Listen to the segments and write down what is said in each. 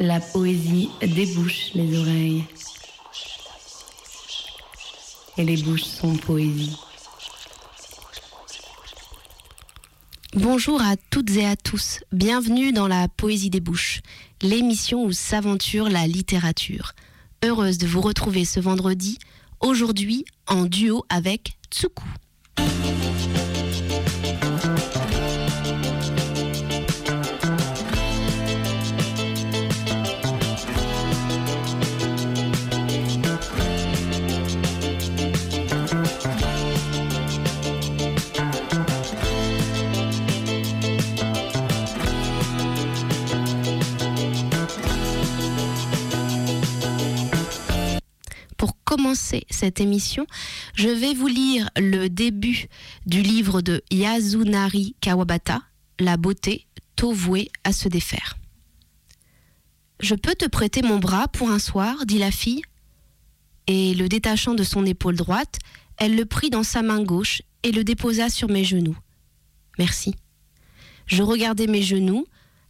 La poésie débouche les oreilles. Et les bouches sont poésie. Bonjour à toutes et à tous. Bienvenue dans la Poésie des bouches, l'émission où s'aventure la littérature. Heureuse de vous retrouver ce vendredi, aujourd'hui en duo avec Tsuku. Commencer cette émission, je vais vous lire le début du livre de Yasunari Kawabata, La beauté, tôt vouée à se défaire. Je peux te prêter mon bras pour un soir, dit la fille. Et le détachant de son épaule droite, elle le prit dans sa main gauche et le déposa sur mes genoux. Merci. Je regardais mes genoux,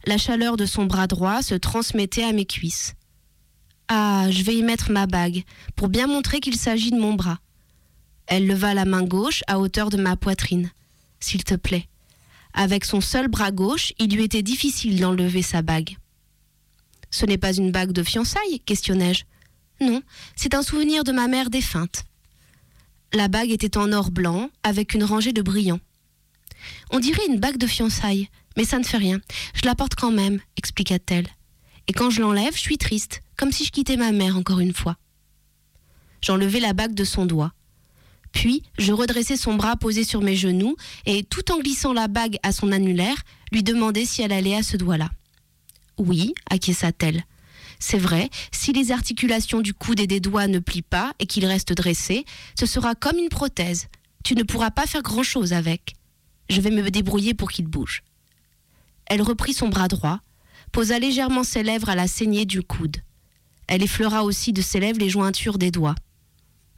la chaleur de son bras droit se transmettait à mes cuisses. Ah, je vais y mettre ma bague, pour bien montrer qu'il s'agit de mon bras. Elle leva la main gauche à hauteur de ma poitrine. S'il te plaît. Avec son seul bras gauche, il lui était difficile d'enlever sa bague. Ce n'est pas une bague de fiançailles questionnai-je. Non, c'est un souvenir de ma mère défunte. La bague était en or blanc, avec une rangée de brillants. On dirait une bague de fiançailles, mais ça ne fait rien. Je la porte quand même, expliqua-t-elle. Et quand je l'enlève, je suis triste comme si je quittais ma mère encore une fois. J'enlevai la bague de son doigt. Puis, je redressai son bras posé sur mes genoux et, tout en glissant la bague à son annulaire, lui demandai si elle allait à ce doigt-là. Oui, acquiesça-t-elle. C'est vrai, si les articulations du coude et des doigts ne plient pas et qu'ils restent dressés, ce sera comme une prothèse. Tu ne pourras pas faire grand-chose avec. Je vais me débrouiller pour qu'il bouge. Elle reprit son bras droit, posa légèrement ses lèvres à la saignée du coude. Elle effleura aussi de ses lèvres les jointures des doigts.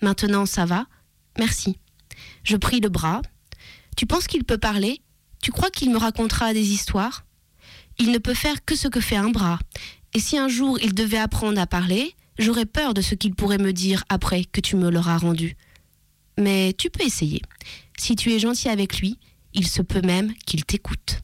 Maintenant, ça va? Merci. Je pris le bras. Tu penses qu'il peut parler? Tu crois qu'il me racontera des histoires? Il ne peut faire que ce que fait un bras. Et si un jour il devait apprendre à parler, j'aurais peur de ce qu'il pourrait me dire après que tu me l'auras rendu. Mais tu peux essayer. Si tu es gentil avec lui, il se peut même qu'il t'écoute.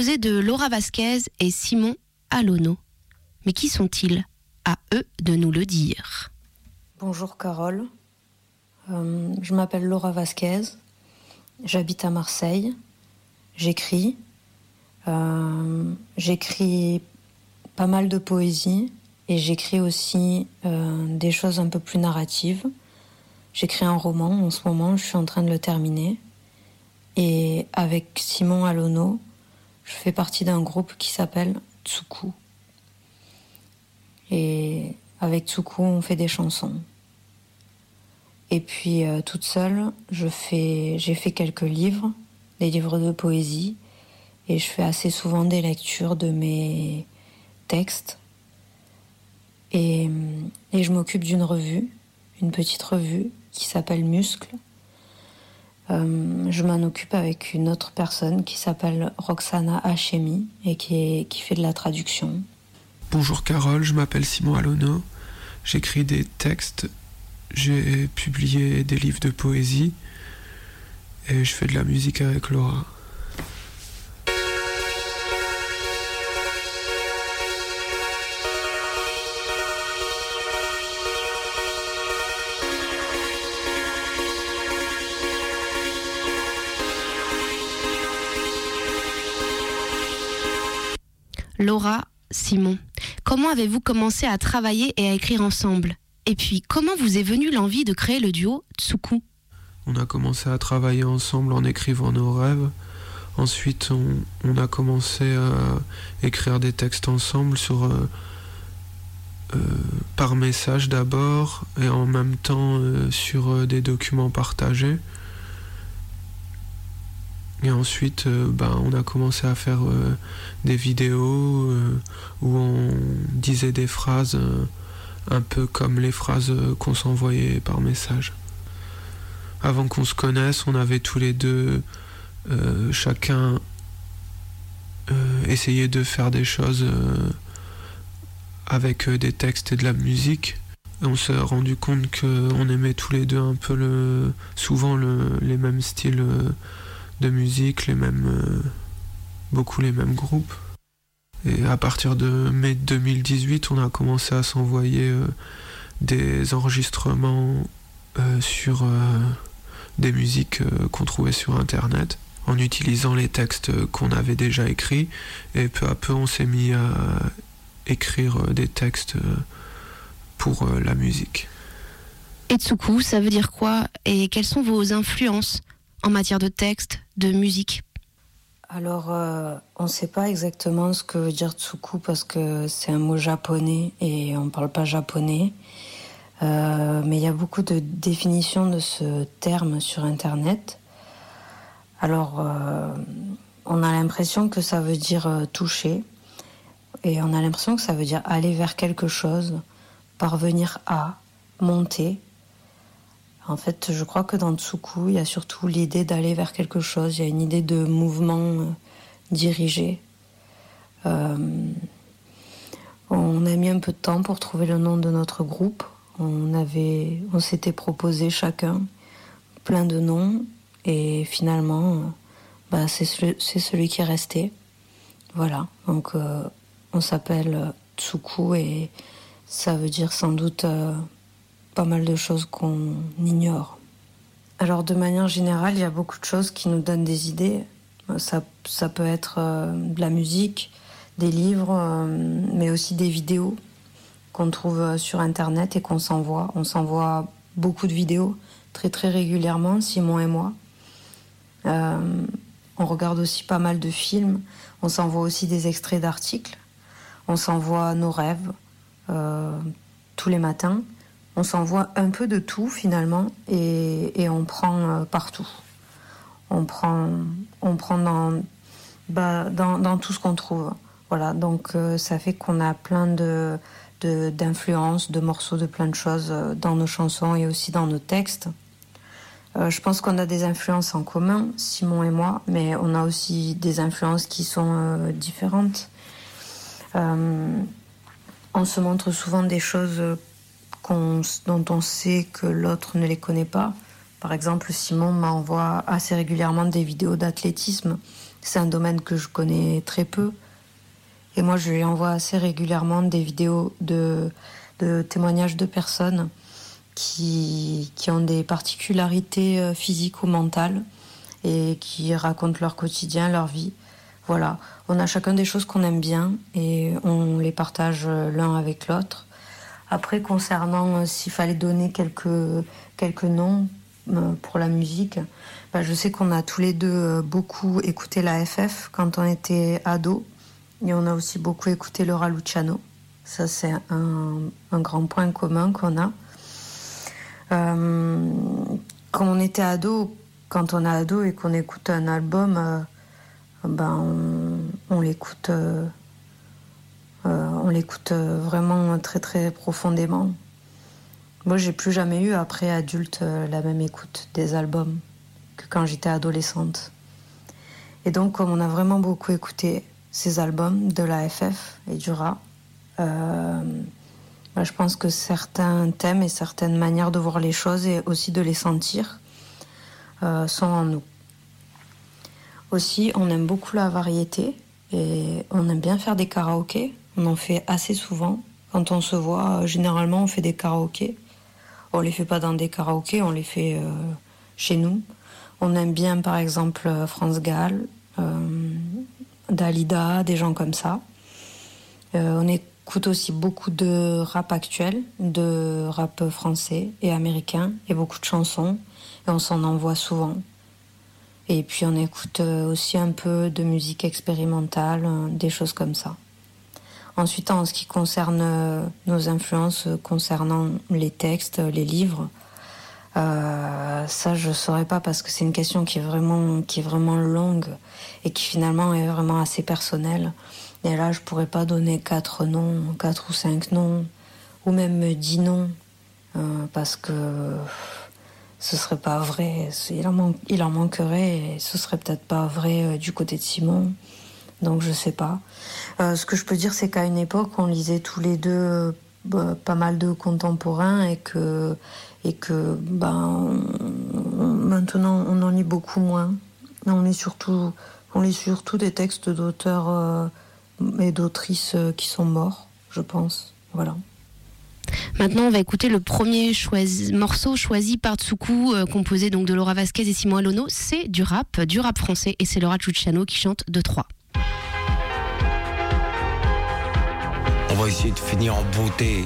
De Laura Vasquez et Simon Alono. Mais qui sont-ils? À eux de nous le dire. Bonjour Carole, euh, je m'appelle Laura Vasquez, j'habite à Marseille, j'écris, euh, j'écris pas mal de poésie et j'écris aussi euh, des choses un peu plus narratives. J'écris un roman en ce moment, je suis en train de le terminer. Et avec Simon Alono, je fais partie d'un groupe qui s'appelle Tsuku. Et avec Tsuku, on fait des chansons. Et puis euh, toute seule, j'ai fait quelques livres, des livres de poésie, et je fais assez souvent des lectures de mes textes. Et, et je m'occupe d'une revue, une petite revue qui s'appelle Muscle. Euh, je m'en occupe avec une autre personne qui s'appelle Roxana Hachemi et qui, fait de la traduction. Bonjour Carole, je m'appelle Simon Alono. J'écris des textes, j'ai publié des livres de poésie et je fais de la musique avec Laura. Simon, comment avez-vous commencé à travailler et à écrire ensemble? Et puis, comment vous est venue l'envie de créer le duo Tsuku? On a commencé à travailler ensemble en écrivant nos rêves. Ensuite, on, a commencé à écrire des textes ensemble sur, euh, euh, par message d'abord et en même temps euh, sur des documents partagés. Et ensuite, euh, ben, on a commencé à faire euh, des vidéos euh, où on disait des phrases un peu comme les phrases qu'on s'envoyait par message. Avant qu'on se connaisse, on avait tous les deux chacun essayé de faire des choses avec des textes et de la musique. On s'est rendu compte qu'on aimait tous les deux un peu le, souvent les mêmes styles de musique, les mêmes, euh, beaucoup les mêmes groupes. Et à partir de mai 2018, on a commencé à s'envoyer euh, des enregistrements euh, sur des musiques qu'on trouvait sur Internet en utilisant les textes qu'on avait déjà écrits. Et peu à peu, on s'est mis à écrire des textes pour la musique. Etsuku, ça veut dire quoi? Et quelles sont vos influences en matière de texte, musique alors, euh, on ne sait pas exactement ce que veut dire tsuku parce que c'est un mot japonais et on ne parle pas japonais. Euh, mais il y a beaucoup de définitions de ce terme sur Internet. Alors, euh, on a l'impression que ça veut dire toucher et on a l'impression que ça veut dire aller vers quelque chose, parvenir à, monter, en fait, je crois que dans Tsuku, il y a surtout l'idée d'aller vers quelque chose, il y a une idée de mouvement euh, dirigé. Euh, on a mis un peu de temps pour trouver le nom de notre groupe. On s'était proposé chacun plein de noms et finalement, euh, bah, c'est celui, qui est resté. Voilà. Donc, on s'appelle Tsuku et ça veut dire sans doute pas mal de choses qu'on ignore. Alors de manière générale, il y a beaucoup de choses qui nous donnent des idées. Ça, ça peut être euh, de la musique, des livres, euh, mais aussi des vidéos qu'on trouve euh, sur Internet et qu'on s'envoie. On s'envoie beaucoup de vidéos très très régulièrement, Simon et moi. on regarde aussi pas mal de films. On s'envoie aussi des extraits d'articles. On s'envoie nos rêves tous les matins on s'envoie un peu de tout finalement et, on prend euh, partout. On prend, on prend dans, bah, dans, tout ce qu'on trouve. Voilà, donc euh, ça fait qu'on a plein d'influences, de, morceaux de plein de choses euh, dans nos chansons et aussi dans nos textes. je pense qu'on a des influences en commun, Simon et moi, mais on a aussi des influences qui sont différentes. on se montre souvent des choses dont on sait que l'autre ne les connaît pas. Par exemple, Simon m'envoie assez régulièrement des vidéos d'athlétisme c'est un domaine que je connais très peu. Et moi, je lui envoie assez régulièrement des vidéos de, de témoignages de personnes qui, qui, ont des particularités euh, physiques ou mentales et qui racontent leur quotidien, leur vie. Voilà, on a chacun des choses qu'on aime bien et on les partage euh, l'un avec l'autre. Après, concernant euh, s'il fallait donner quelques, quelques noms pour la musique, bah, je sais qu'on a tous les deux beaucoup écouté la FF quand on était ados. Et on a aussi beaucoup écouté Laura Luciano. Ça, c'est un, un, grand point commun qu'on a. Euh, quand on était ado, quand on est ado et qu'on écoute un album, euh, ben on, on l'écoute, euh, on l'écoute vraiment très très profondément. Moi, j'ai plus jamais eu après adulte la même écoute des albums que quand j'étais adolescente. Et donc, comme on a vraiment beaucoup écouté ces albums de la FF et du. Euh, bah, je pense que certains thèmes et certaines manières de voir les choses et aussi de les sentir euh, sont en nous. Aussi, on aime beaucoup la variété et on aime bien faire des karaokés. On en fait assez souvent. Quand on se voit, généralement, on fait des karaokés. On les fait pas dans des karaokés, on les fait euh, chez nous. On aime bien, par exemple, France Gall, Dalida, des gens comme ça. Euh, on écoute aussi beaucoup de rap actuel, de rap français et américain, et beaucoup de chansons, et on s'en envoie souvent. Et puis on écoute euh, aussi un peu de musique expérimentale, euh, des choses comme ça. Ensuite, en ce qui concerne nos influences concernant les textes, les livres, euh, ça, je saurais pas parce que c'est une question qui est vraiment, qui est vraiment longue et qui finalement est vraiment assez personnelle. Et là, je pourrais pas donner quatre noms, quatre ou cinq noms, ou même dix noms, euh, parce que ce serait pas vrai. Il en, manquerait et ce serait peut-être pas vrai euh, du côté de Simon. Donc je sais pas. Euh, ce que je peux dire, c'est qu'à une époque, on lisait tous les deux bah, pas mal de contemporains et que et que ben maintenant on en lit beaucoup moins. On lit surtout on lit surtout des textes d'auteurs euh, et d'autrices euh, qui sont morts, je pense. Voilà. Maintenant, on va écouter le premier morceau choisi par Tsuku, euh, composé donc de Laura Vasquez et Simon Alono. C'est du rap, du rap français, et c'est Laura Ciucciano qui chante de 3. Va essayer de finir en beauté.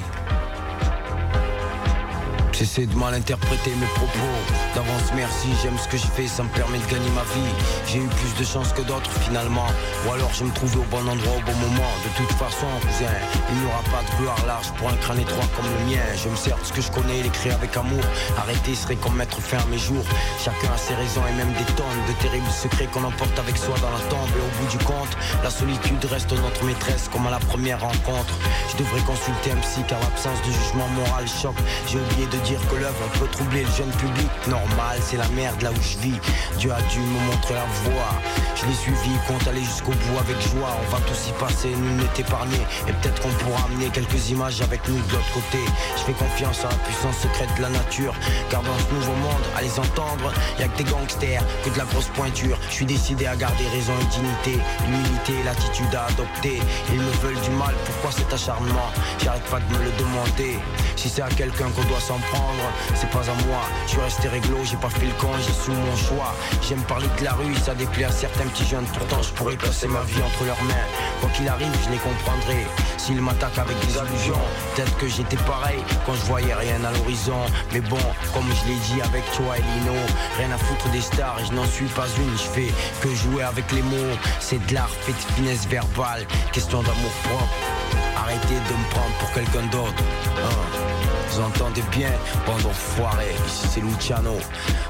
J'essaie de mal interpréter mes propos. D'avance, merci, j'aime ce que je fais, ça me permet de gagner ma vie. J'ai eu plus de chance que d'autres finalement. Ou alors je me trouvais au bon endroit au bon moment. De toute façon, cousin, il n'y aura pas de gloire large pour un crâne étroit comme le mien. Je me sers de ce que je connais, l'écrire avec amour. Arrêter serait comme mettre fin à mes jours. Chacun a ses raisons et même des tonnes de terribles secrets qu'on emporte avec soi dans la tombe. Et au bout du compte, la solitude reste notre maîtresse comme à la première rencontre. Je devrais consulter un psy car l'absence de jugement moral choque. J'ai oublié de dire que l'œuvre peut troubler le jeune public. Normal, c'est la merde là où je vis. Dieu a dû me montrer la voie. Je l'ai suivi, compte aller jusqu'au bout avec joie. On va tous y passer, nous n'est épargné. Et peut-être qu'on pourra amener quelques images avec nous de l'autre côté. Je fais confiance à la puissance secrète de la nature. Car dans ce nouveau monde, à les entendre, y a que des gangsters, que de la grosse pointure. Je suis décidé à garder raison et dignité, l'humilité, l'attitude à adopter. Ils me veulent du mal, pourquoi cet acharnement? J'arrête pas de me le demander. Si c'est à quelqu'un qu'on doit s'en prendre, c'est pas à moi. Je suis resté réglo, j'ai pas fait le camp, j'ai su mon choix. J'aime parler de la rue, ça déplaît à certains petits jeunes. Pourtant, je pourrais passer ma vie entre leurs mains. Quoi qu'il arrive, je les comprendrai. S'ils m'attaquent avec des allusions, peut-être que j'étais pareil quand je voyais rien à l'horizon. Mais bon, comme je l'ai dit avec toi et Lino, rien à foutre des stars et je n'en suis pas une. Je fais que jouer avec les mots. C'est de l'art fait de finesse verbale, question d'amour propre. Arrêtez de me prendre pour quelqu'un d'autre. Hein. Vous entendez bien, bande d'enfoirés, ici c'est Luciano.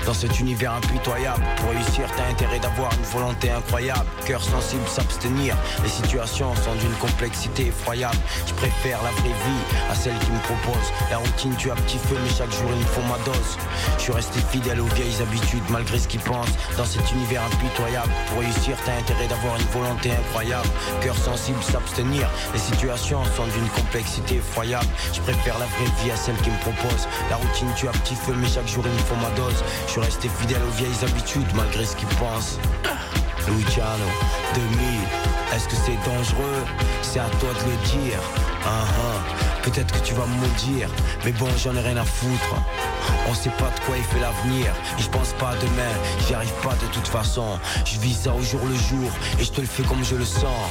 Dans cet univers impitoyable, pour réussir, t'as intérêt d'avoir une volonté incroyable. Cœur sensible, s'abstenir. Les situations sont d'une complexité effroyable. Je préfère la vraie vie à celle qui me propose. La routine tue à petit feu, mais chaque jour il me faut ma dose. Je suis resté fidèle aux vieilles habitudes, malgré ce qu'ils pensent. Dans cet univers impitoyable, pour réussir, t'as intérêt d'avoir une volonté incroyable. Cœur sensible, s'abstenir. Les situations sont d'une complexité effroyable. Je préfère la vraie vie à celle qui me propose. La routine tue à petit feu, mais chaque jour il me faut ma dose. Je suis resté fidèle aux vieilles habitudes, malgré ce qu'ils pensent. Luciano 2000. Est-ce que c'est dangereux? C'est à toi de le dire. Uh Peut-être que tu vas me maudire, mais bon, j'en ai rien à foutre. On sait pas de quoi il fait l'avenir, je pense pas à demain, j'y arrive pas de toute façon. Je vis ça au jour le jour, et je te le fais comme je le sens.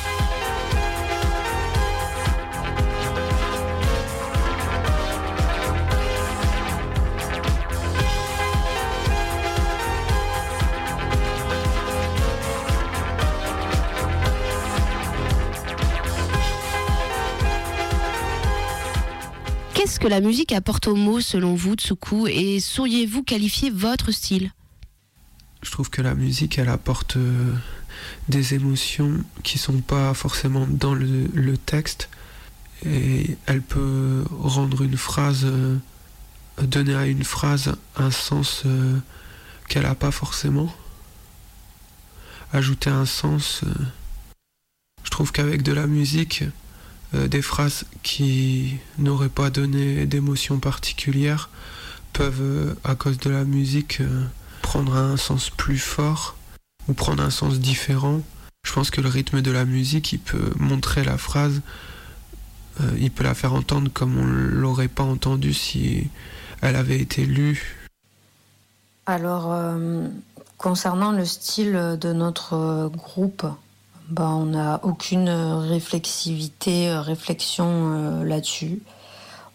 Que la musique apporte aux mots selon vous, Tsuku, et sauriez-vous qualifier votre style? Je trouve que la musique, elle apporte euh, des émotions qui sont pas forcément dans le, texte, et elle peut rendre une phrase, euh, donner à une phrase un sens euh, qu'elle n'a pas forcément, ajouter un sens. je trouve qu'avec de la musique, euh, des phrases qui n'auraient pas donné d'émotion particulière peuvent, euh, à cause de la musique, euh, prendre un sens plus fort ou prendre un sens différent. Je pense que le rythme de la musique, il peut montrer la phrase, il peut la faire entendre comme on l'aurait pas entendue si elle avait été lue. Alors, concernant le style de notre groupe, bah, on n'a aucune réflexivité, euh, réflexion euh, là-dessus.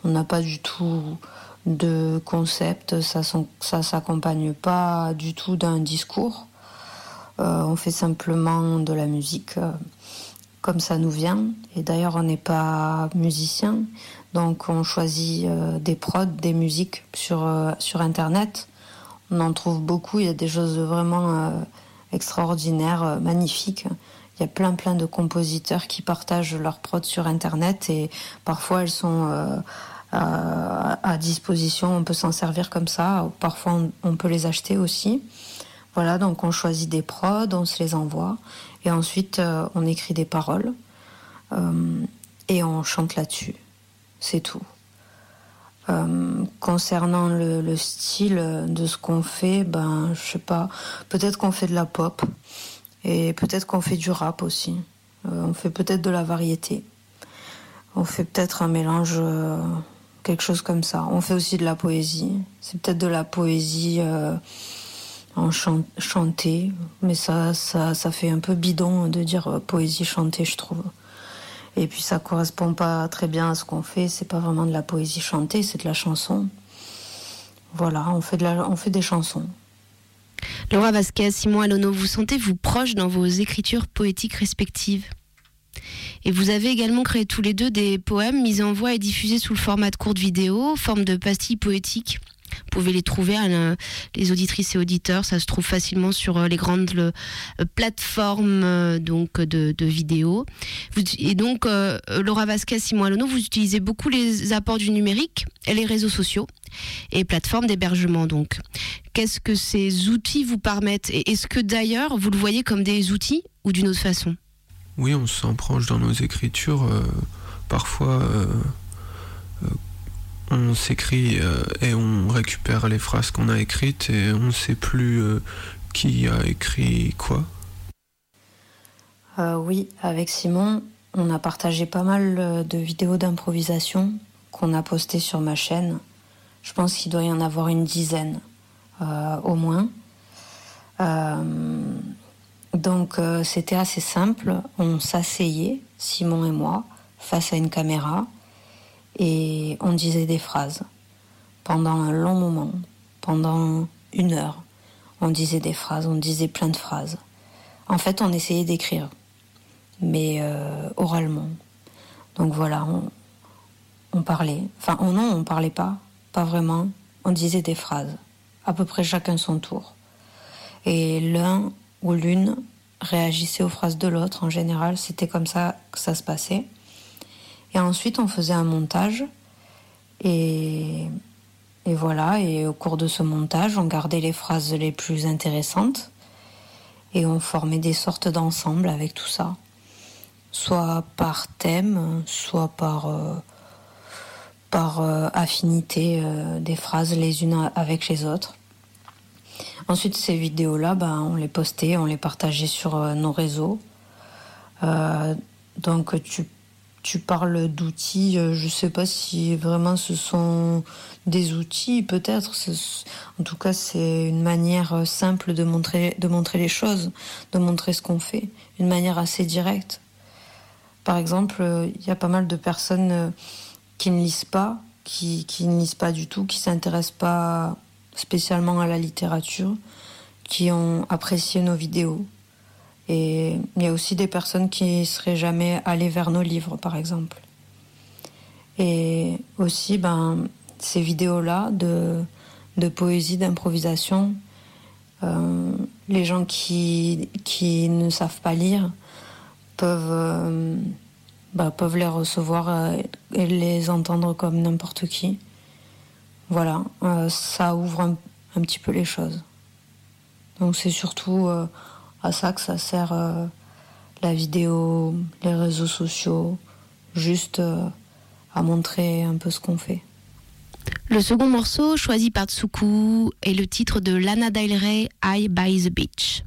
On n'a pas du tout de concept, ça ne s'accompagne pas du tout d'un discours. Euh, on fait simplement de la musique comme ça nous vient. Et d'ailleurs, on n'est pas musicien, donc on choisit des prods, des musiques sur Internet. On en trouve beaucoup, il y a des choses vraiment extraordinaires, magnifiques. Il y a plein plein de compositeurs qui partagent leurs prods sur Internet et parfois elles sont euh, à, disposition, on peut s'en servir comme ça, parfois on, peut les acheter aussi. Voilà, donc on choisit des prods, on se les envoie et ensuite euh, on écrit des paroles euh, et on chante là-dessus. C'est tout. concernant le, le, style de ce qu'on fait, ben je sais pas, peut-être qu'on fait de la pop. Et peut-être qu'on fait du rap aussi. Euh, on fait peut-être de la variété. On fait peut-être un mélange, euh, quelque chose comme ça. On fait aussi de la poésie. C'est peut-être de la poésie euh, chantée, mais ça, ça, ça fait un peu bidon de dire poésie chantée, je trouve. Et puis ça correspond pas très bien à ce qu'on fait. C'est pas vraiment de la poésie chantée, c'est de la chanson. Voilà, on fait, de la, on fait des chansons. Laura Vasquez, Simon Alono, vous sentez-vous proche dans vos écritures poétiques respectives? Et vous avez également créé tous les deux des poèmes mis en voix et diffusés sous le format de courte vidéo, forme de pastilles poétiques. Vous pouvez les trouver, hein, les auditrices et auditeurs, ça se trouve facilement sur euh, les grandes euh, plateformes euh, donc de, vidéos. Et donc, Laura Vasquez, Simon Alono, vous utilisez beaucoup les apports du numérique et les réseaux sociaux et plateformes d'hébergement. Donc, qu'est-ce que ces outils vous permettent Et est-ce que d'ailleurs vous le voyez comme des outils ou d'une autre façon? Oui, on s'en proche dans nos écritures. parfois, on s'écrit euh, et on récupère les phrases qu'on a écrites et on ne sait plus euh, qui a écrit quoi. Euh, oui, avec Simon, on a partagé pas mal de vidéos d'improvisation qu'on a postées sur ma chaîne. Je pense qu'il doit y en avoir une dizaine au moins. donc c'était assez simple. On s'asseyait, Simon et moi, face à une caméra et on disait des phrases. Pendant un long moment, pendant une heure, on disait des phrases, on disait plein de phrases. En fait, on essayait d'écrire, mais euh, oralement. Donc voilà, on, parlait. Enfin, oh non, on parlait pas, pas vraiment. On disait des phrases, à peu près chacun son tour. Et l'un ou l'une réagissait aux phrases de l'autre. En général, c'était comme ça que ça se passait. Et ensuite, on faisait un montage. Et, et voilà, et au cours de ce montage, on gardait les phrases les plus intéressantes. Et on formait des sortes d'ensembles avec tout ça. Soit par thème, soit par, euh, par euh, affinité euh, des phrases les unes avec les autres. Ensuite, ces vidéos-là, ben, on les postait, on les partageait sur nos réseaux. donc, tu tu parles d'outils, je ne sais pas si vraiment ce sont des outils, peut-être. En tout cas, c'est une manière simple de montrer, les choses, de montrer ce qu'on fait, une manière assez directe. Par exemple, il y a pas mal de personnes qui ne lisent pas, qui, qui ne lisent pas du tout, qui s'intéressent pas spécialement à la littérature, qui ont apprécié nos vidéos. Et il y a aussi des personnes qui seraient jamais allées vers nos livres, par exemple. Et aussi, ben, ces vidéos-là de, de poésie, d'improvisation, euh, les gens qui, qui ne savent pas lire peuvent, euh, bah, peuvent les recevoir euh, et les entendre comme n'importe qui. Voilà, ça ouvre un, un, petit peu les choses. Donc c'est surtout à ça que ça sert euh, la vidéo, les réseaux sociaux, juste euh, à montrer un peu ce qu'on fait. Le second morceau, choisi par Tsuku, est le titre de Lana Del Rey, I by the Beach.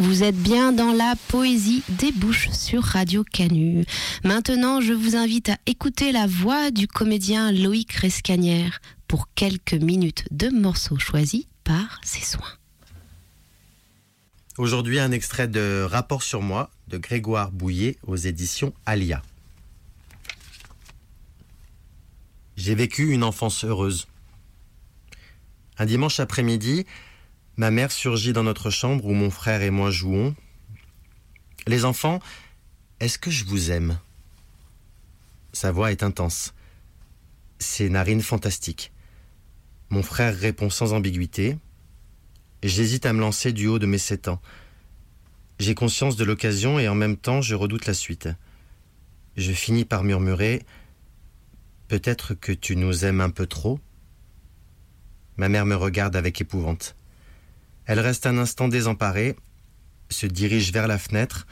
Vous êtes bien dans la poésie des bouches sur Radio Canu. Maintenant, je vous invite à écouter la voix du comédien Loïc Rescanière pour quelques minutes de morceaux choisis par ses soins. Aujourd'hui, un extrait de Rapport sur moi de Grégoire Bouillet aux éditions Alia. J'ai vécu une enfance heureuse. Un dimanche après-midi, ma mère surgit dans notre chambre où mon frère et moi jouons. Les enfants, est-ce que je vous aime? Sa voix est intense. Ses narines fantastiques. Mon frère répond sans ambiguïté. J'hésite à me lancer du haut de mes sept ans. J'ai conscience de l'occasion et en même temps je redoute la suite. Je finis par murmurer Peut-être que tu nous aimes un peu trop? Ma mère me regarde avec épouvante. Elle reste un instant désemparée, se dirige vers la fenêtre,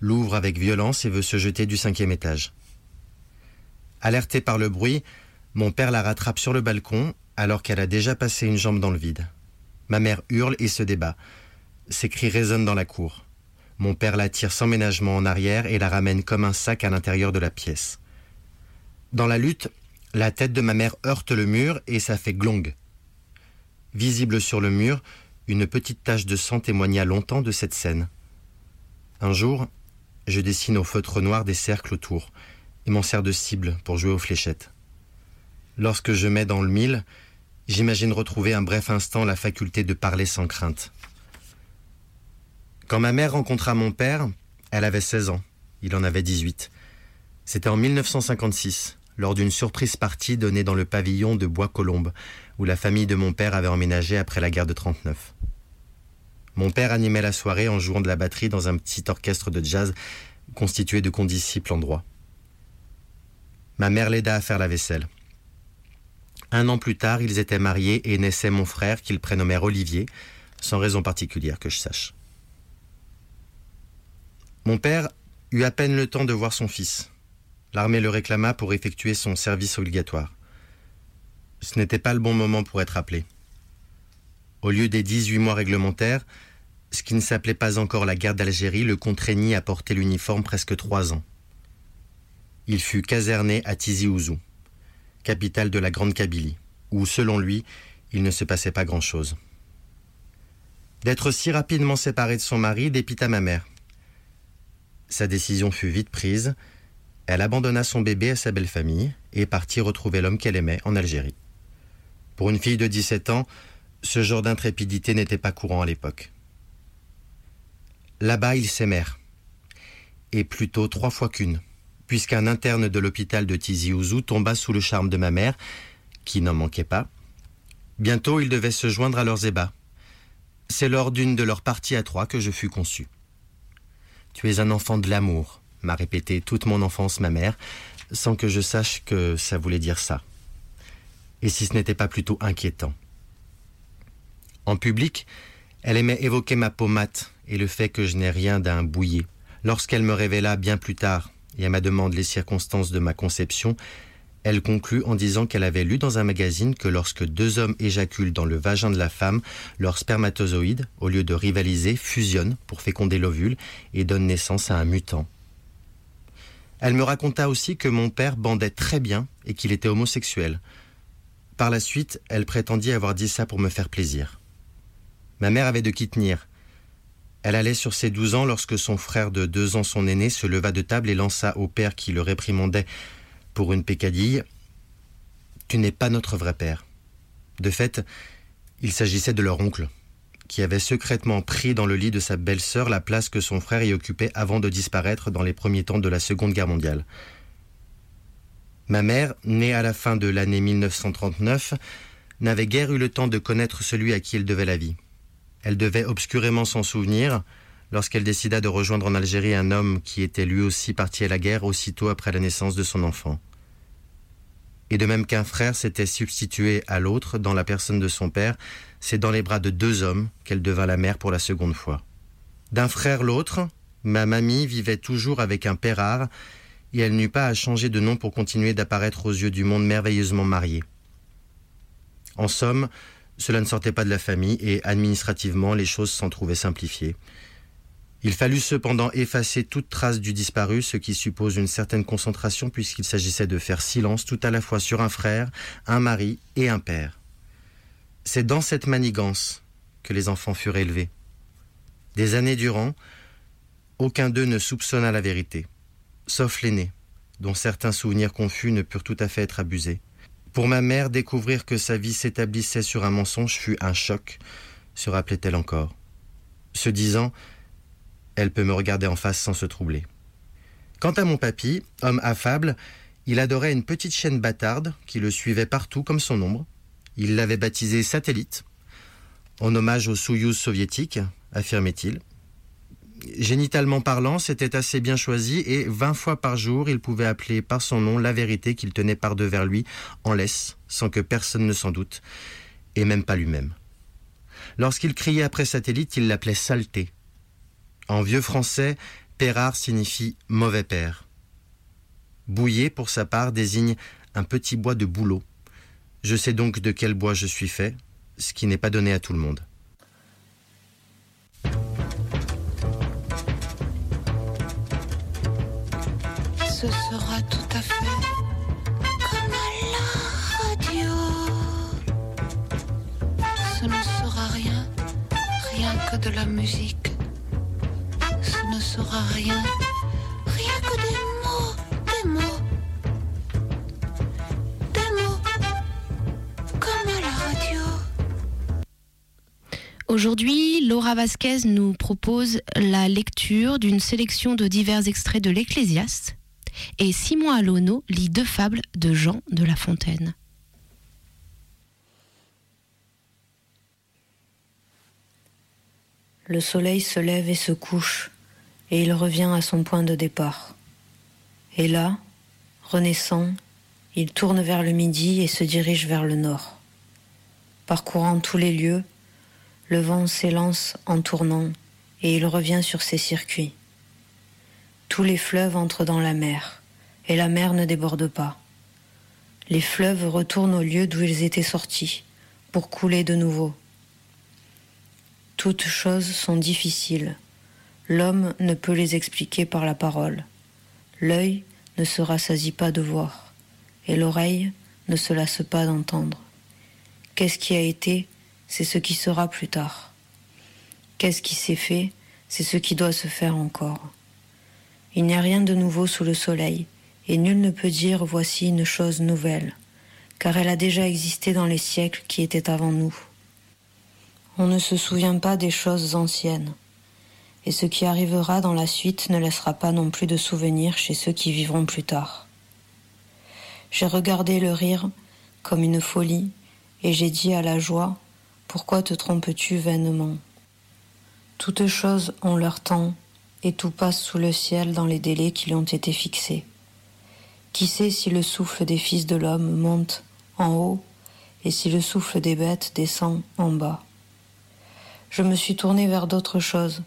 l'ouvre avec violence et veut se jeter du cinquième étage. Alertée par le bruit, mon père la rattrape sur le balcon alors qu'elle a déjà passé une jambe dans le vide. Ma mère hurle et se débat. Ses cris résonnent dans la cour. Mon père la tire sans ménagement en arrière et la ramène comme un sac à l'intérieur de la pièce. Dans la lutte, la tête de ma mère heurte le mur et ça fait glong. Visible sur le mur, une petite tache de sang témoigna longtemps de cette scène. Un jour, je dessine au feutre noir des cercles autour et m'en sers de cible pour jouer aux fléchettes. Lorsque je mets dans le mille, j'imagine retrouver un bref instant la faculté de parler sans crainte. Quand ma mère rencontra mon père, elle avait 16 ans, il en avait 18. C'était en 1956 lors d'une surprise partie donnée dans le pavillon de Bois-Colombes, où la famille de mon père avait emménagé après la guerre de 39. Mon père animait la soirée en jouant de la batterie dans un petit orchestre de jazz constitué de condisciples en droit. Ma mère l'aida à faire la vaisselle. Un an plus tard, ils étaient mariés et naissait mon frère qu'ils prénommèrent Olivier, sans raison particulière que je sache. Mon père eut à peine le temps de voir son fils. L'armée le réclama pour effectuer son service obligatoire. Ce n'était pas le bon moment pour être appelé. Au lieu des 18 mois réglementaires, ce qui ne s'appelait pas encore la guerre d'Algérie le contraignit à porter l'uniforme presque trois ans. Il fut caserné à Tizi Ouzou, capitale de la Grande Kabylie, où, selon lui, il ne se passait pas grand-chose. D'être si rapidement séparé de son mari dépita ma mère. Sa décision fut vite prise, elle abandonna son bébé à sa belle famille et partit retrouver l'homme qu'elle aimait en Algérie. Pour une fille de 17 ans, ce genre d'intrépidité n'était pas courant à l'époque. Là-bas, ils s'aimèrent. Et plutôt trois fois qu'une, puisqu'un interne de l'hôpital de Tizi Ouzou tomba sous le charme de ma mère, qui n'en manquait pas. Bientôt, ils devaient se joindre à leurs ébats. C'est lors d'une de leurs parties à trois que je fus conçu. Tu es un enfant de l'amour, m'a répété toute mon enfance ma mère, sans que je sache que ça voulait dire ça. Et si ce n'était pas plutôt inquiétant. En public, elle aimait évoquer ma peau mate et le fait que je n'ai rien d'un bouillé. Lorsqu'elle me révéla bien plus tard, et à ma demande les circonstances de ma conception, elle conclut en disant qu'elle avait lu dans un magazine que lorsque deux hommes éjaculent dans le vagin de la femme, leurs spermatozoïdes, au lieu de rivaliser, fusionnent pour féconder l'ovule et donnent naissance à un mutant. Elle me raconta aussi que mon père bandait très bien et qu'il était homosexuel. Par la suite, elle prétendit avoir dit ça pour me faire plaisir. Ma mère avait de qui tenir. Elle allait sur ses douze ans lorsque son frère de deux ans, son aîné, se leva de table et lança au père qui le réprimandait pour une pécadille Tu n'es pas notre vrai père. De fait, il s'agissait de leur oncle qui avait secrètement pris dans le lit de sa belle-sœur la place que son frère y occupait avant de disparaître dans les premiers temps de la Seconde Guerre mondiale. Ma mère, née à la fin de l'année 1939, n'avait guère eu le temps de connaître celui à qui elle devait la vie. Elle devait obscurément s'en souvenir lorsqu'elle décida de rejoindre en Algérie un homme qui était lui aussi parti à la guerre aussitôt après la naissance de son enfant et de même qu'un frère s'était substitué à l'autre dans la personne de son père, c'est dans les bras de deux hommes qu'elle devint la mère pour la seconde fois. D'un frère l'autre, ma mamie vivait toujours avec un père rare, et elle n'eut pas à changer de nom pour continuer d'apparaître aux yeux du monde merveilleusement marié. En somme, cela ne sortait pas de la famille et administrativement les choses s'en trouvaient simplifiées. Il fallut cependant effacer toute trace du disparu, ce qui suppose une certaine concentration puisqu'il s'agissait de faire silence tout à la fois sur un frère, un mari et un père. C'est dans cette manigance que les enfants furent élevés. Des années durant, aucun d'eux ne soupçonna la vérité, sauf l'aîné, dont certains souvenirs confus ne purent tout à fait être abusés. Pour ma mère, découvrir que sa vie s'établissait sur un mensonge fut un choc, se rappelait-elle encore. Ce disant, elle peut me regarder en face sans se troubler. Quant à mon papy, homme affable, il adorait une petite chienne bâtarde qui le suivait partout comme son ombre. Il l'avait baptisée Satellite, en hommage au Soyouz soviétique, affirmait-il. Génitalement parlant, c'était assez bien choisi et vingt fois par jour, il pouvait appeler par son nom la vérité qu'il tenait par devers lui en laisse, sans que personne ne s'en doute, et même pas lui-même. Lorsqu'il criait après satellite, il l'appelait saleté. En vieux français, Pérard signifie mauvais père. Bouillé, pour sa part, désigne un petit bois de bouleau. Je sais donc de quel bois je suis fait, ce qui n'est pas donné à tout le monde. Ce sera tout à fait comme à la radio. Ce ne sera rien, rien que de la musique. Ce ne sera rien, rien que des mots, des mots. Des mots, comme à la radio. Aujourd'hui, Laura Vasquez nous propose la lecture d'une sélection de divers extraits de l'Ecclésiaste et Simon Alonno lit deux fables de Jean de La Fontaine. Le soleil se lève et se couche, et il revient à son point de départ. Et là, renaissant, il tourne vers le midi et se dirige vers le nord. Parcourant tous les lieux, le vent s'élance en tournant et il revient sur ses circuits. Tous les fleuves entrent dans la mer, et la mer ne déborde pas. Les fleuves retournent au lieu d'où ils étaient sortis, pour couler de nouveau. Toutes choses sont difficiles. L'homme ne peut les expliquer par la parole. L'œil ne se rassasie pas de voir, et l'oreille ne se lasse pas d'entendre. Qu'est-ce qui a été, c'est ce qui sera plus tard. Qu'est-ce qui s'est fait, c'est ce qui doit se faire encore. Il n'y a rien de nouveau sous le soleil, et nul ne peut dire voici une chose nouvelle, car elle a déjà existé dans les siècles qui étaient avant nous. On ne se souvient pas des choses anciennes, et ce qui arrivera dans la suite ne laissera pas non plus de souvenirs chez ceux qui vivront plus tard. J'ai regardé le rire comme une folie, et j'ai dit à la joie, pourquoi te trompes-tu vainement? Toutes choses ont leur temps, et tout passe sous le ciel dans les délais qui lui ont été fixés. Qui sait si le souffle des fils de l'homme monte en haut et si le souffle des bêtes descend en bas. Je me suis tourné vers d'autres choses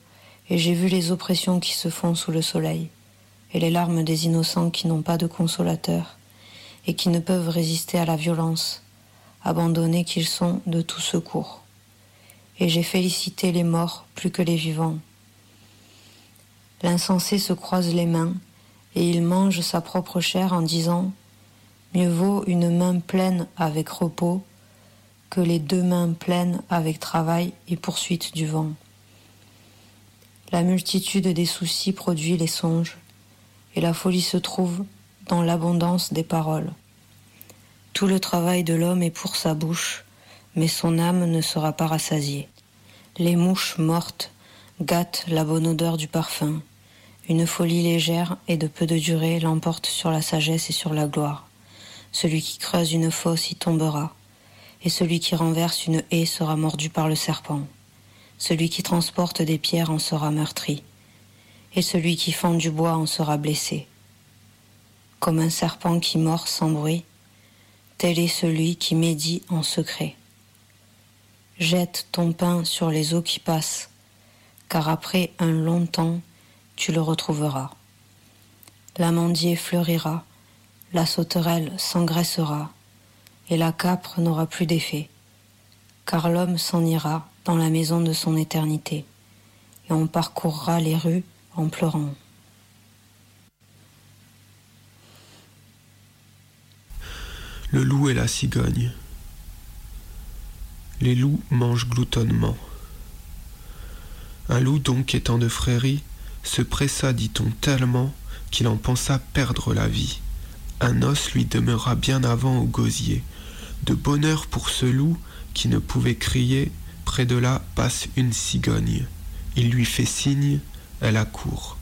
et j'ai vu les oppressions qui se font sous le soleil et les larmes des innocents qui n'ont pas de consolateur et qui ne peuvent résister à la violence, abandonnés qu'ils sont de tout secours. Et j'ai félicité les morts plus que les vivants. L'insensé se croise les mains et il mange sa propre chair en disant Mieux vaut une main pleine avec repos que les deux mains pleines avec travail et poursuite du vent. La multitude des soucis produit les songes, et la folie se trouve dans l'abondance des paroles. Tout le travail de l'homme est pour sa bouche, mais son âme ne sera pas rassasiée. Les mouches mortes gâtent la bonne odeur du parfum. Une folie légère et de peu de durée l'emporte sur la sagesse et sur la gloire. Celui qui creuse une fosse y tombera, et celui qui renverse une haie sera mordu par le serpent. Celui qui transporte des pierres en sera meurtri, et celui qui fend du bois en sera blessé. Comme un serpent qui mord sans bruit, tel est celui qui médit en secret. Jette ton pain sur les eaux qui passent, car après un long temps, tu le retrouveras. L'amandier fleurira, la sauterelle s'engraissera, et la capre n'aura plus d'effet, car l'homme s'en ira dans la maison de son éternité, et on parcourra les rues en pleurant. Le loup et la cigogne. Les loups mangent gloutonnement. Un loup donc étant de frérie, se pressa, dit-on, tellement qu'il en pensa perdre la vie. Un os lui demeura bien avant au gosier. De bonheur pour ce loup qui ne pouvait crier, près de là passe une cigogne. Il lui fait signe, elle accourt.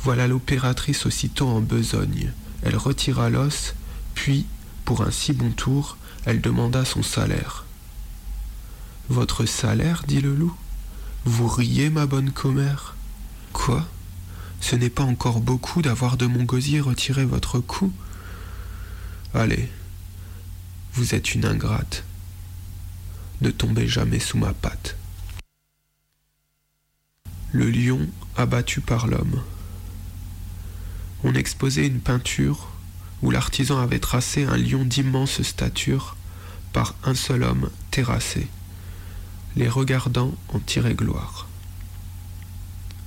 Voilà l'opératrice aussitôt en besogne. Elle retira l'os, puis, pour un si bon tour, elle demanda son salaire. Votre salaire dit le loup? Vous riez, ma bonne commère Quoi? Ce n'est pas encore beaucoup d'avoir de mon gosier retiré votre cou? Allez, vous êtes une ingrate. Ne tombez jamais sous ma patte. Le lion abattu par l'homme. On exposait une peinture où l'artisan avait tracé un lion d'immense stature par un seul homme terrassé. Les regardants en tiraient gloire.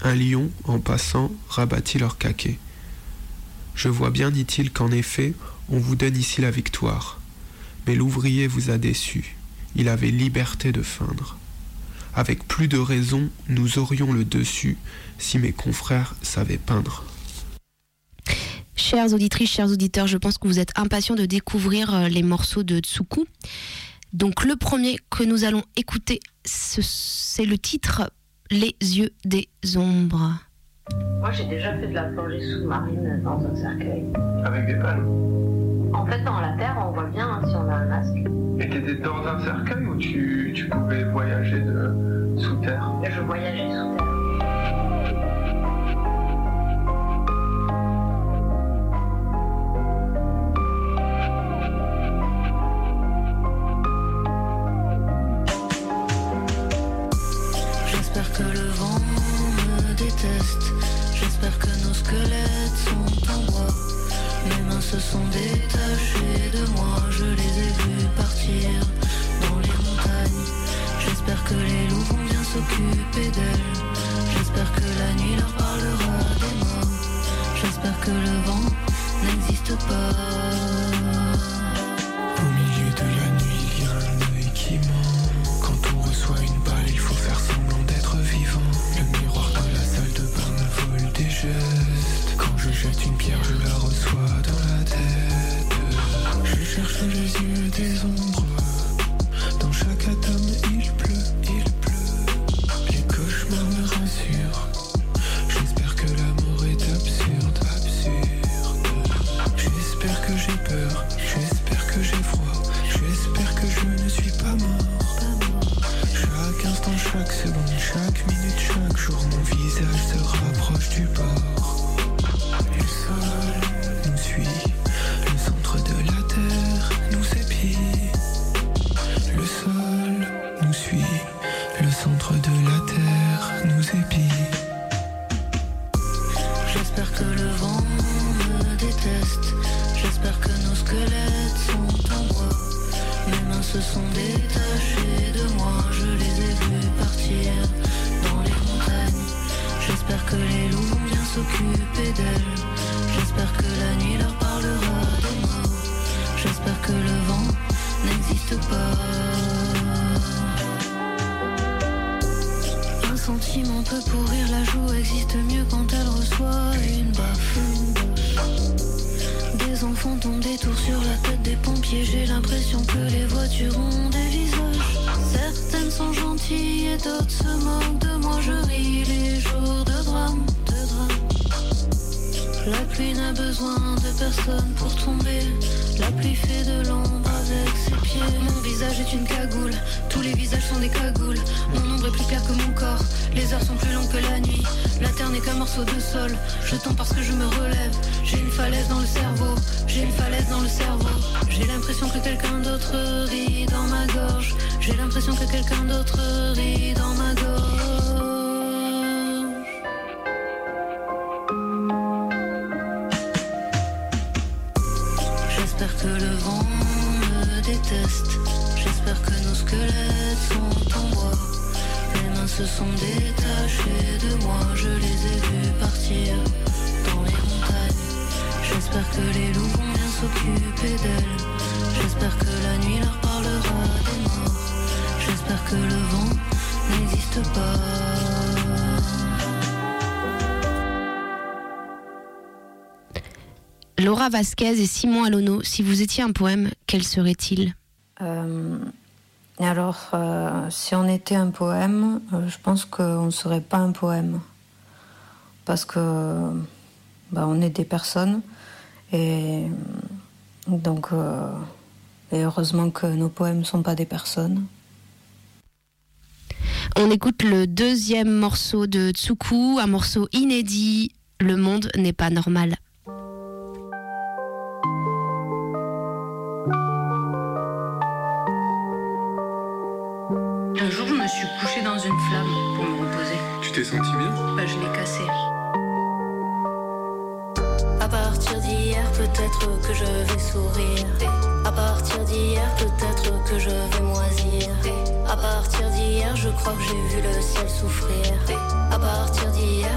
Un lion, en passant, rabattit leur caquet. Je vois bien, dit-il, qu'en effet, on vous donne ici la victoire. Mais l'ouvrier vous a déçu. Il avait liberté de feindre. Avec plus de raison, nous aurions le dessus si mes confrères savaient peindre. Chères auditrices, chers auditeurs, je pense que vous êtes impatients de découvrir euh, les morceaux de Tsuku. Donc le premier que nous allons écouter, c'est le titre Les yeux des ombres. Moi j'ai déjà fait de la plongée sous-marine dans un cercueil. Avec des palmes En fait dans la terre on voit bien hein, si on a un masque. Et t'étais dans un cercueil ou tu, tu pouvais voyager de, sous terre? Et je voyageais sous terre. J'espère que nos squelettes sont en bois. Mes mains se sont détachées de moi. Je les ai vus partir dans les montagnes. J'espère que les loups vont bien s'occuper d'elles. J'espère que la nuit leur parlera des morts. J'espère que le vent n'existe pas. Une pierre, je la reçois dans la tête. Je cherche les yeux des ombres. D'autres se moquent de moi, je ris les jours de drame, de drame. La pluie n'a besoin de personne pour tomber. La pluie fait de l'ombre Mon visage est une cagoule, tous les visages sont des cagoules. Mon ombre est plus clair que mon corps, les heures sont plus longues que la nuit. La terre n'est qu'un morceau de sol, je tombe parce que je me relève. J'ai une falaise dans le cerveau, j'ai une falaise dans le cerveau. J'ai l'impression que quelqu'un d'autre rit dans ma gorge. J'ai l'impression que quelqu'un d'autre rit dans ma gorge. J'espère que nos squelettes sont en bois. Les mains se sont détachées de moi, je les ai vus partir dans les montagnes. J'espère que les loups vont bien s'occuper d'elles. J'espère que la nuit leur parlera des morts. J'espère que le vent n'existe pas. Laura Vasquez et Simon Alono, si vous étiez un poème, quel serait-il? Alors, euh, si on était un poème, euh, je pense qu'on ne serait pas un poème. Parce que bah, on est des personnes. Et donc, euh, et heureusement que nos poèmes ne sont pas des personnes. On écoute le deuxième morceau de Tsuku, un morceau inédit. Le monde n'est pas normal. Senti bien Bah, je l'ai cassée. À partir d'hier, peut-être que je vais sourire. À partir d'hier, peut-être que je vais moisir. À partir d'hier, je crois que j'ai vu le ciel souffrir. À partir d'hier,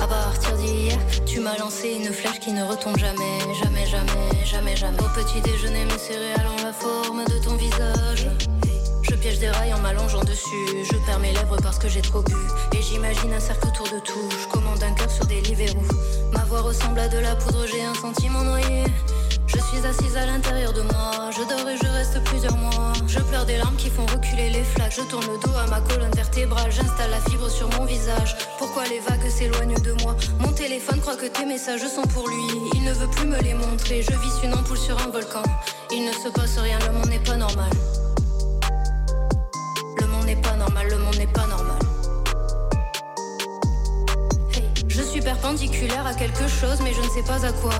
à partir d'hier, tu m'as lancé une flèche qui ne retombe jamais, jamais, jamais, jamais, jamais. Au petit déjeuner, mes céréales ont la forme de ton visage. Piège des rails en m'allongeant dessus. Je perds mes lèvres parce que j'ai trop bu. Et j'imagine un cercle autour de tout. Je commande un cœur sur des Deliveroo. Ma voix ressemble à de la poudre, j'ai un sentiment noyé. Je suis assise à l'intérieur de moi. Je dors et je reste plusieurs mois. Je pleure des larmes qui font reculer les flaques. Je tourne le dos à ma colonne vertébrale. J'installe la fibre sur mon visage. Pourquoi les vagues s'éloignent de moi? Mon téléphone croit que tes messages sont pour lui. Il ne veut plus me les montrer. Je vis une ampoule sur un volcan. Il ne se passe rien, le monde n'est pas normal. Perpendiculaire à quelque chose, mais je ne sais pas à quoi.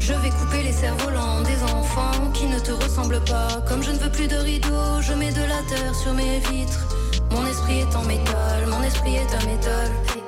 Je vais couper les cerfs-volants des enfants qui ne te ressemblent pas. Comme je ne veux plus de rideaux, je mets de la terre sur mes vitres. Mon esprit est en métal, mon esprit est un métal.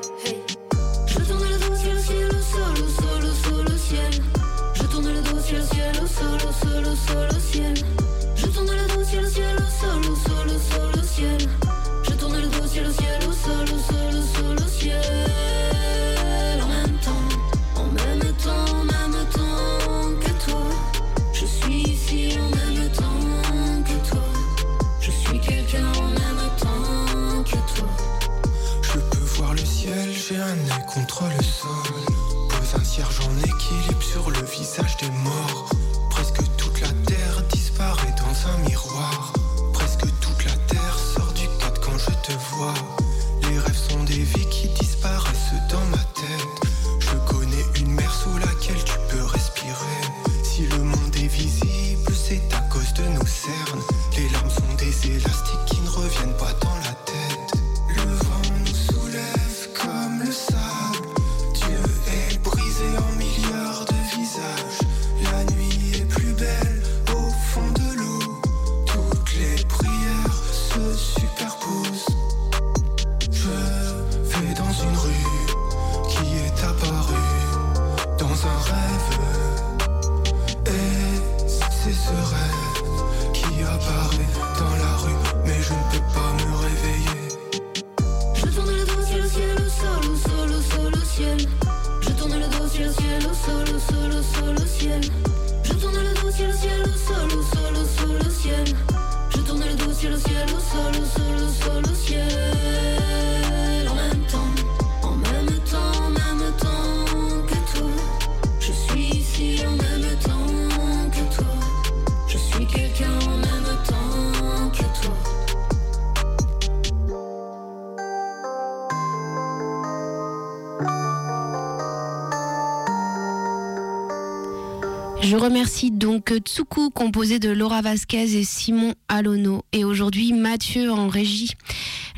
Remercie donc Tsuku, composé de Laura Vasquez et Simon Alono, et aujourd'hui Mathieu en régie.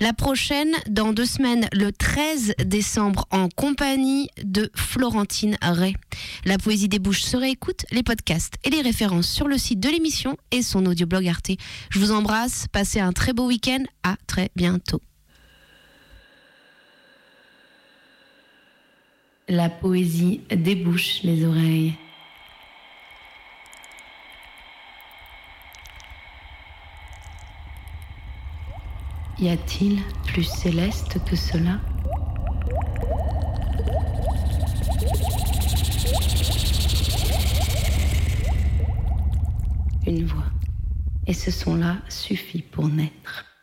La prochaine, dans deux semaines, le 13 décembre, en compagnie de Florentine Ray. La poésie des bouches se réécoute, les podcasts et les références sur le site de l'émission et son audioblog Arte. Je vous embrasse, passez un très beau week-end, à très bientôt. La poésie débouche les oreilles. Y a-t-il plus céleste que cela? Une voix. Et ce son-là suffit pour naître.